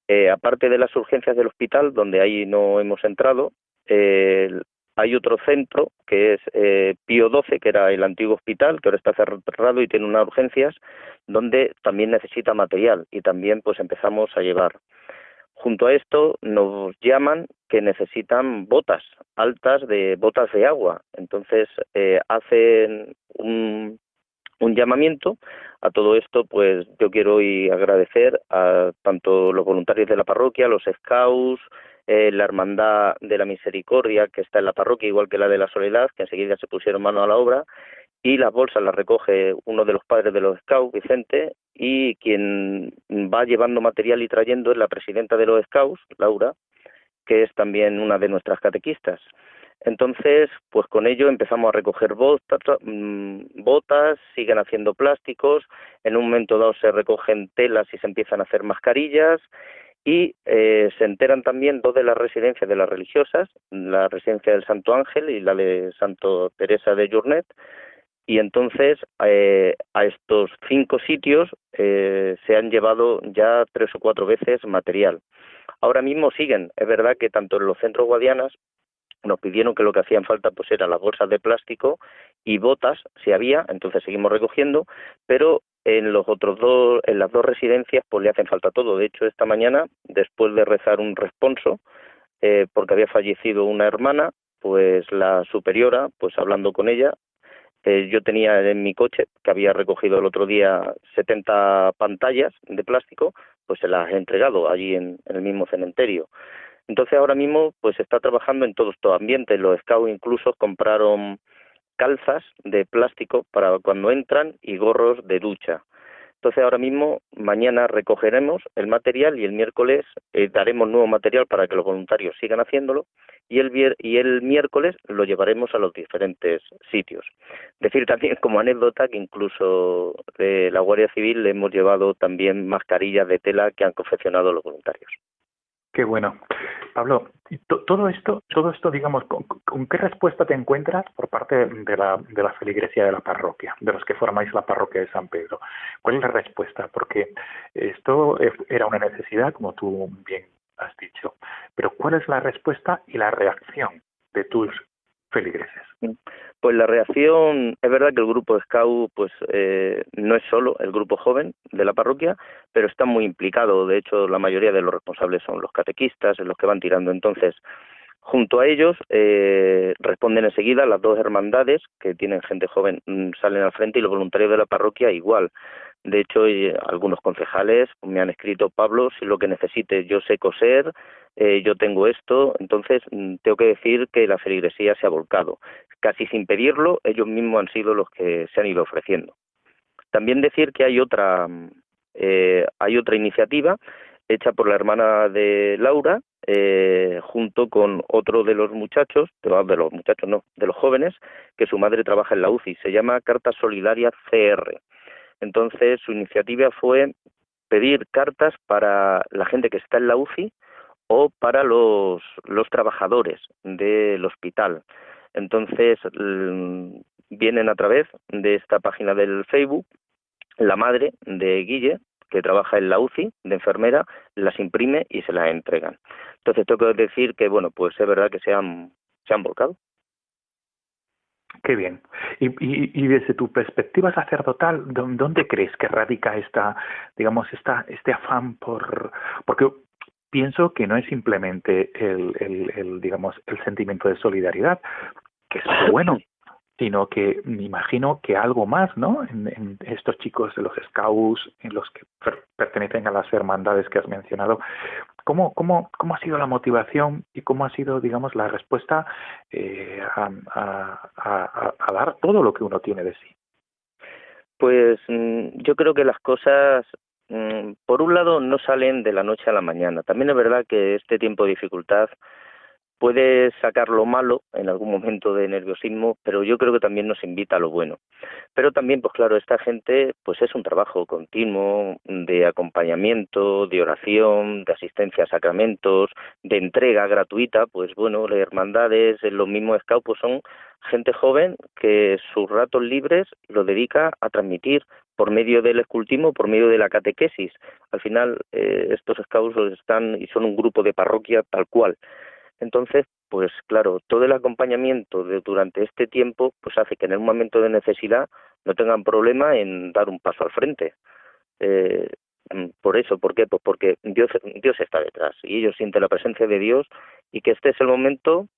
Speaker 5: Eh, aparte de las urgencias del hospital, donde ahí no hemos entrado, eh, hay otro centro que es eh, Pío 12, que era el antiguo hospital, que ahora está cerrado y tiene unas urgencias, donde también necesita material y también pues empezamos a llevar. Junto a esto nos llaman que necesitan botas altas de botas de agua. Entonces eh, hacen un, un llamamiento a todo esto, pues yo quiero hoy agradecer a tanto los voluntarios de la parroquia, los scouts, eh, la Hermandad de la Misericordia, que está en la parroquia, igual que la de la Soledad, que enseguida se pusieron mano a la obra, y las bolsas las recoge uno de los padres de los Scouts, Vicente, y quien va llevando material y trayendo es la presidenta de los Scouts, Laura, que es también una de nuestras catequistas. Entonces, pues con ello empezamos a recoger botas, mm, botas, siguen haciendo plásticos, en un momento dado se recogen telas y se empiezan a hacer mascarillas y eh, se enteran también dos de las residencias de las religiosas, la residencia del Santo Ángel y la de Santo Teresa de Journet, y entonces eh, a estos cinco sitios eh, se han llevado ya tres o cuatro veces material. Ahora mismo siguen, es verdad que tanto en los centros guadianas nos pidieron que lo que hacían falta pues eran las bolsas de plástico y botas si había, entonces seguimos recogiendo, pero en los otros dos, en las dos residencias, pues le hacen falta todo. De hecho, esta mañana, después de rezar un responso, eh, porque había fallecido una hermana, pues la superiora, pues hablando con ella, eh, yo tenía en mi coche, que había recogido el otro día 70 pantallas de plástico, pues se las he entregado allí en, el mismo cementerio. Entonces ahora mismo pues está trabajando en todos estos ambientes. Los scouts incluso compraron calzas de plástico para cuando entran y gorros de ducha. Entonces ahora mismo, mañana recogeremos el material y el miércoles eh, daremos nuevo material para que los voluntarios sigan haciéndolo y el, y el miércoles lo llevaremos a los diferentes sitios. Decir también como anécdota que incluso de la Guardia Civil le hemos llevado también mascarillas de tela que han confeccionado los voluntarios.
Speaker 1: Qué bueno. Pablo, todo esto, todo esto, digamos, ¿con, qué respuesta te encuentras por parte de la, de la feligresía de la parroquia, de los que formáis la parroquia de San Pedro? ¿Cuál es la respuesta? Porque esto era una necesidad, como tú bien has dicho, pero ¿cuál es la respuesta y la reacción de tus feligreses?
Speaker 5: Pues la reacción, es verdad que el grupo Scout pues eh, no es solo el grupo joven de la parroquia, pero está muy implicado. De hecho, la mayoría de los responsables son los catequistas, los que van tirando. Entonces, junto a ellos eh, responden enseguida las dos hermandades que tienen gente joven, mm, salen al frente y los voluntarios de la parroquia igual. De hecho, algunos concejales me han escrito, Pablo, si lo que necesites, yo sé coser, eh, yo tengo esto, entonces mm, tengo que decir que la feligresía se ha volcado. Casi sin pedirlo, ellos mismos han sido los que se han ido ofreciendo. También decir que hay otra, mm, eh, hay otra iniciativa hecha por la hermana de Laura, eh, junto con otro de los muchachos, de los muchachos no, de los jóvenes, que su madre trabaja en la UCI, se llama Carta Solidaria CR. Entonces su iniciativa fue pedir cartas para la gente que está en la UCI o para los, trabajadores del hospital. Entonces vienen a través de esta página del Facebook la madre de Guille, que trabaja en la UCI de enfermera, las imprime y se las entregan. Entonces tengo que decir que, bueno, pues es verdad que se han, se han volcado.
Speaker 1: Qué bien. Y, y, y, desde tu perspectiva sacerdotal, ¿dónde crees que radica esta, digamos, esta, este afán por, porque pienso que no es simplemente el, el, digamos, el sentimiento de solidaridad, que es bueno, sino que me imagino que algo más, ¿no? En, estos chicos de los scouts, en los que pertenecen a las hermandades que has mencionado, ¿cómo, cómo, cómo ha sido la motivación y cómo ha sido, digamos, la respuesta eh, a, a, dar todo lo que uno tiene de sí?
Speaker 5: Pues mm, yo creo que las cosas mm, por un lado no salen de la noche a la mañana. También es verdad que este tiempo de dificultad puede sacar lo malo en algún momento de nerviosismo, pero yo creo que también nos invita a lo bueno. Pero también, pues claro, esta gente, pues es un trabajo continuo de acompañamiento, de oración, de asistencia a sacramentos, de entrega gratuita, pues bueno, las hermandades, los mismos scouts, pues son gente joven que sus ratos libres lo dedica a transmitir por medio del escultismo, por medio de la catequesis. Al final, eh, estos scouts están y son un grupo de parroquia tal cual. Entonces, pues claro, todo el acompañamiento de, durante este tiempo pues hace que en un momento de necesidad no tengan problema en dar un paso al frente. Eh, mm, por eso, ¿por qué? Pues porque Dios, Dios está detrás y ellos sienten la presencia de Dios y que este es el momento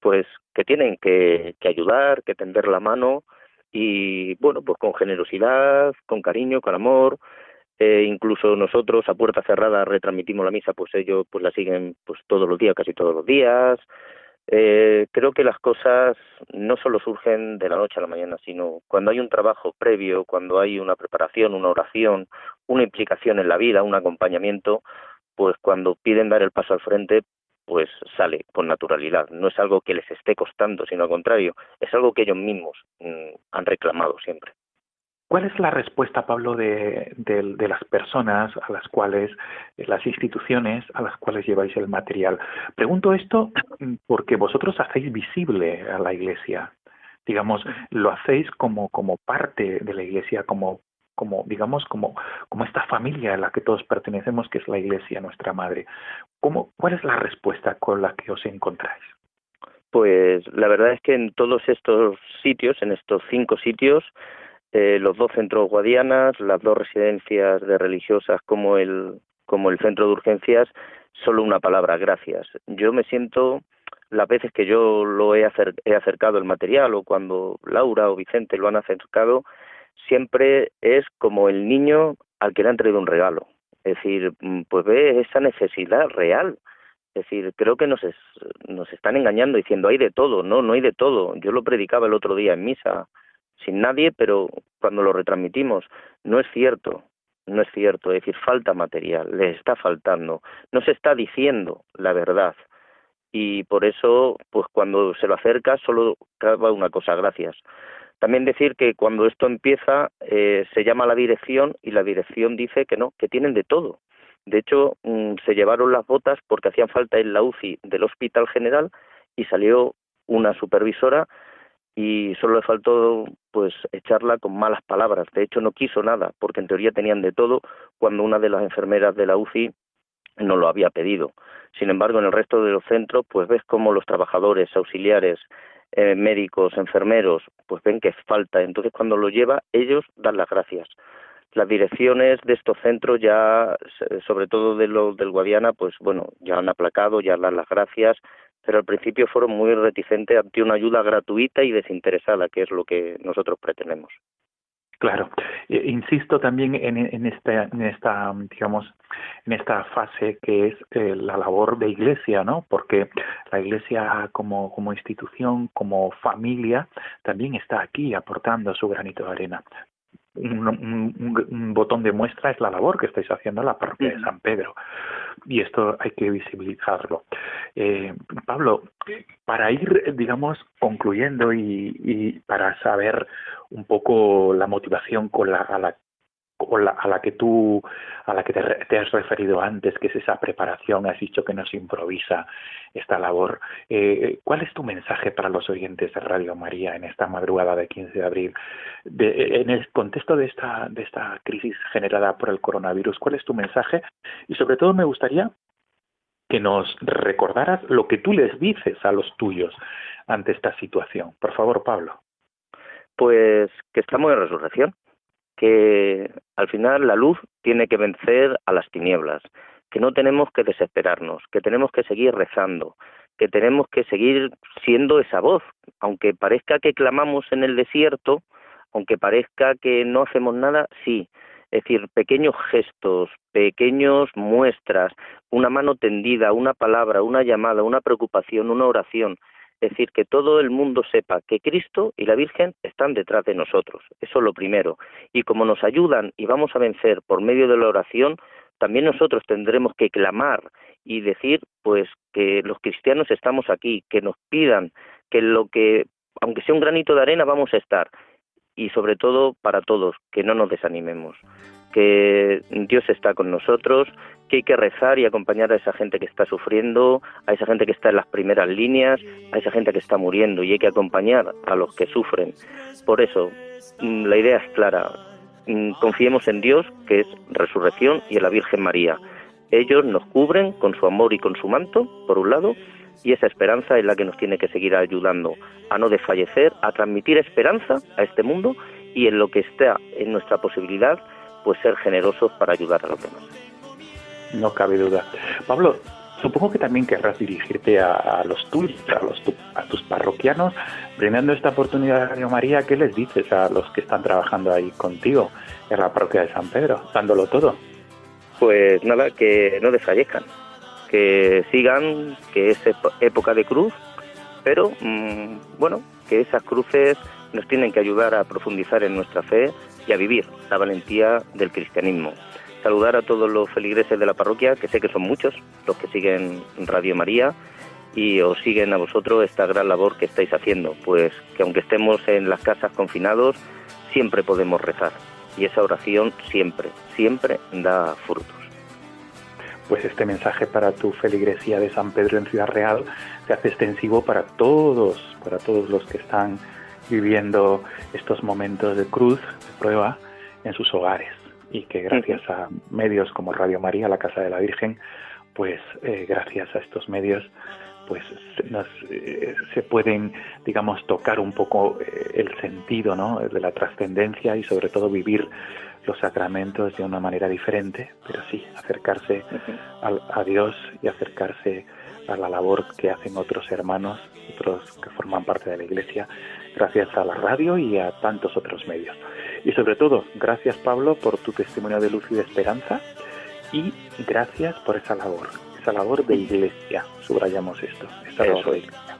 Speaker 5: pues que tienen que, que ayudar, que tender la mano y bueno, pues con generosidad, con cariño, con amor, eh, incluso nosotros a puerta cerrada retransmitimos la misa, pues ellos pues la siguen pues todos los días, casi todos los días. Eh, creo que las cosas no solo surgen de la noche a la mañana, sino cuando hay un trabajo previo, cuando hay una preparación, una oración, una implicación en la vida, un acompañamiento, pues cuando piden dar el paso al frente, pues sale con naturalidad. No es algo que les esté costando, sino al contrario, es algo que ellos mismos mm, han reclamado siempre.
Speaker 1: ¿Cuál es la respuesta, Pablo, de, las personas a las cuales, las instituciones a las cuales lleváis el material? Pregunto esto porque vosotros hacéis visible a la Iglesia, digamos, lo hacéis como, como parte de la Iglesia, como, como digamos, como, como esta familia a la que todos pertenecemos, que es la Iglesia, nuestra madre. ¿Cómo, ¿Cuál es la respuesta con la que os encontráis?
Speaker 5: Pues la verdad es que en todos estos sitios, en estos cinco sitios, eh, los dos centros guadianas, las dos residencias de religiosas como el, como el centro de urgencias, solo una palabra, gracias. Yo me siento, las veces que yo lo he, he acercado el material o cuando Laura o Vicente lo han acercado, siempre es como el niño al que le han traído un regalo. Es decir, mm, pues ve esa necesidad real. Es decir, creo que nos, nos están engañando diciendo hay de todo. No, no hay de todo. Yo lo predicaba el otro día en misa sin nadie, pero cuando lo retransmitimos, no es cierto, no es cierto, es decir, falta material, le está faltando, no se está diciendo la verdad. Y por eso, pues cuando se lo acerca, solo cabe una cosa, gracias. También decir que cuando esto empieza, eh, se llama la dirección y la dirección dice que no, que tienen de todo. De hecho, mm, se llevaron las botas porque hacían falta en la UCI del Hospital General y salió una supervisora y solo le faltó pues echarla con malas palabras. De hecho no quiso nada, porque en teoría tenían de todo cuando una de las enfermeras de la UCI no lo había pedido. Sin embargo, en el resto de los centros, pues ves cómo los trabajadores, auxiliares, eh, médicos, enfermeros, pues ven que falta. Entonces, cuando lo lleva, ellos dan las gracias. Las direcciones de estos centros ya, sobre todo de los del Guadiana, pues bueno, ya han aplacado, ya dan las gracias, pero al principio fueron muy reticentes ante una ayuda gratuita y desinteresada, que es lo que nosotros pretendemos.
Speaker 1: Claro, insisto también en, en, esta, en esta, digamos, en esta fase que es eh, la labor de Iglesia, ¿no? Porque la Iglesia como, como institución, como familia, también está aquí aportando su granito de arena un, botón de muestra es la labor que estáis haciendo en la parroquia de San Pedro y esto hay que visibilizarlo. Eh, Pablo, para ir, digamos, concluyendo y, y, para saber un poco la motivación con la, a la a la que tú a la que te, has referido antes, que es esa preparación, has dicho que nos improvisa esta labor. Eh, ¿Cuál es tu mensaje para los oyentes de Radio María en esta madrugada de 15 de abril? en el contexto de esta, de esta crisis generada por el coronavirus, ¿cuál es tu mensaje? Y sobre todo me gustaría que nos recordaras lo que tú les dices a los tuyos ante esta situación. Por favor, Pablo.
Speaker 5: Pues que estamos en resurrección, que al final la luz tiene que vencer a las tinieblas, que no tenemos que desesperarnos, que tenemos que seguir rezando, que tenemos que seguir siendo esa voz, aunque parezca que clamamos en el desierto, aunque parezca que no hacemos nada, sí. Es decir, pequeños gestos, pequeños muestras, una mano tendida, una palabra, una llamada, una preocupación, una oración. Es decir, que todo el mundo sepa que Cristo y la Virgen están detrás de nosotros. Eso es lo primero. Y como nos ayudan y vamos a vencer por medio de la oración, también nosotros tendremos que clamar y decir pues que los cristianos estamos aquí, que nos pidan que lo que aunque sea un granito de arena vamos a estar y sobre todo para todos que no nos desanimemos, que Dios está con nosotros, que hay que rezar y acompañar a esa gente que está sufriendo, a esa gente que está en las primeras líneas, a esa gente que está muriendo y hay que acompañar a los que sufren. Por eso, mm, la idea es clara, mm, confiemos en Dios, que es resurrección, y en la Virgen María. Ellos nos cubren con su amor y con su manto, por un lado, y esa esperanza es la que nos tiene que seguir ayudando a no desfallecer, a transmitir esperanza a este mundo y en lo que está en nuestra posibilidad, pues ser generosos para ayudar a los demás.
Speaker 1: No cabe duda. Pablo, supongo que también querrás dirigirte a, los tuyos, a, los, a tus parroquianos, brindando esta oportunidad de Radio María, ¿qué les dices a los que están trabajando ahí contigo en la parroquia de San Pedro, dándolo todo?
Speaker 5: pues nada, que no desfallezcan, que sigan, que es época de cruz, pero mm, bueno, que esas cruces nos tienen que ayudar a profundizar en nuestra fe y a vivir la valentía del cristianismo. Saludar a todos los feligreses de la parroquia, que sé que son muchos los que siguen Radio María y os siguen a vosotros esta gran labor que estáis haciendo, pues que aunque estemos en las casas confinados, siempre podemos rezar y esa oración siempre, siempre da frutos.
Speaker 1: Pues este mensaje para tu feligresía de San Pedro en Ciudad Real se hace extensivo para todos, para todos los que están viviendo estos momentos de cruz, de prueba, en sus hogares. Y que gracias a medios como Radio María, la Casa de la Virgen, pues eh, gracias a estos medios pues eh, se pueden, digamos, tocar un poco eh, el sentido ¿no? de la trascendencia y sobre todo vivir los sacramentos de una manera diferente, pero sí, acercarse a, Dios y acercarse a la labor que hacen otros hermanos, otros que forman parte de la Iglesia, gracias a la radio y a tantos otros medios. Y sobre todo, gracias Pablo por tu testimonio de luz y de esperanza y gracias por esa labor esa labor de iglesia, subrayamos esto, esta labor de iglesia.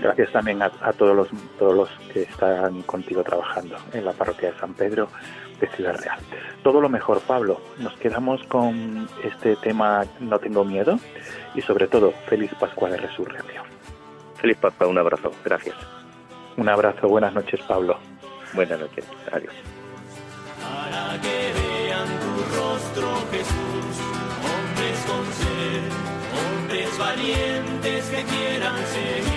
Speaker 1: Gracias también a, todos los todos los que están contigo trabajando en la parroquia de San Pedro de Ciudad Real. Todo lo mejor, Pablo. Nos quedamos con este tema No tengo miedo y sobre todo feliz Pascua de Resurrección.
Speaker 5: Feliz Pascua, un abrazo. Gracias.
Speaker 1: Un abrazo. Buenas noches, Pablo.
Speaker 5: Buenas noches. Adiós.
Speaker 4: Para que vean tu rostro, Jesús hombres valientes que quieran seguir.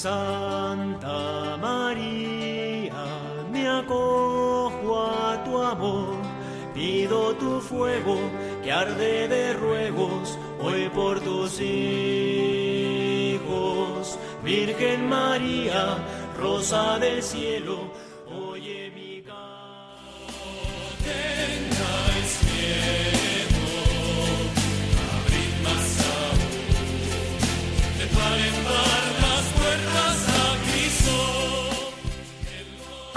Speaker 4: Santa María, me acojo a tu amor, pido tu fuego que arde de ruegos hoy por tus hijos. Virgen María, rosa del cielo,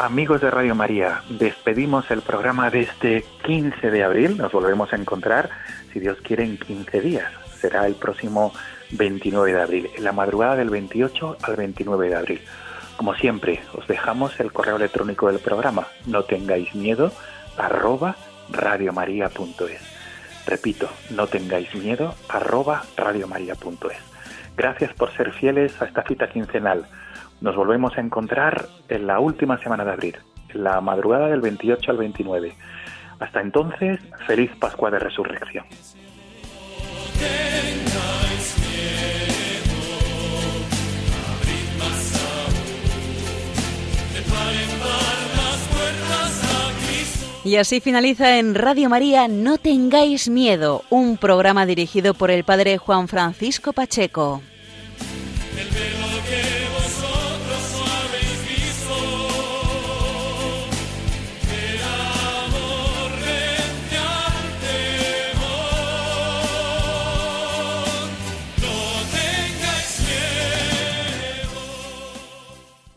Speaker 1: Amigos de Radio María, despedimos el programa de este 15 de abril. Nos volvemos a encontrar, si Dios quiere, en 15 días. Será el próximo 29 de abril, en la madrugada del 28 al 29 de abril. Como siempre, os dejamos el correo electrónico del programa. No tengáis miedo, arroba radiomaria.es. Repito, no tengáis miedo, arroba radiomaria.es. Gracias por ser fieles a esta cita quincenal nos volvemos a encontrar en la última semana de abril, en la madrugada del 28 al 29. Hasta entonces, feliz Pascua de Resurrección.
Speaker 6: Y así finaliza en Radio María No tengáis miedo, un programa dirigido por el padre Juan Francisco Pacheco.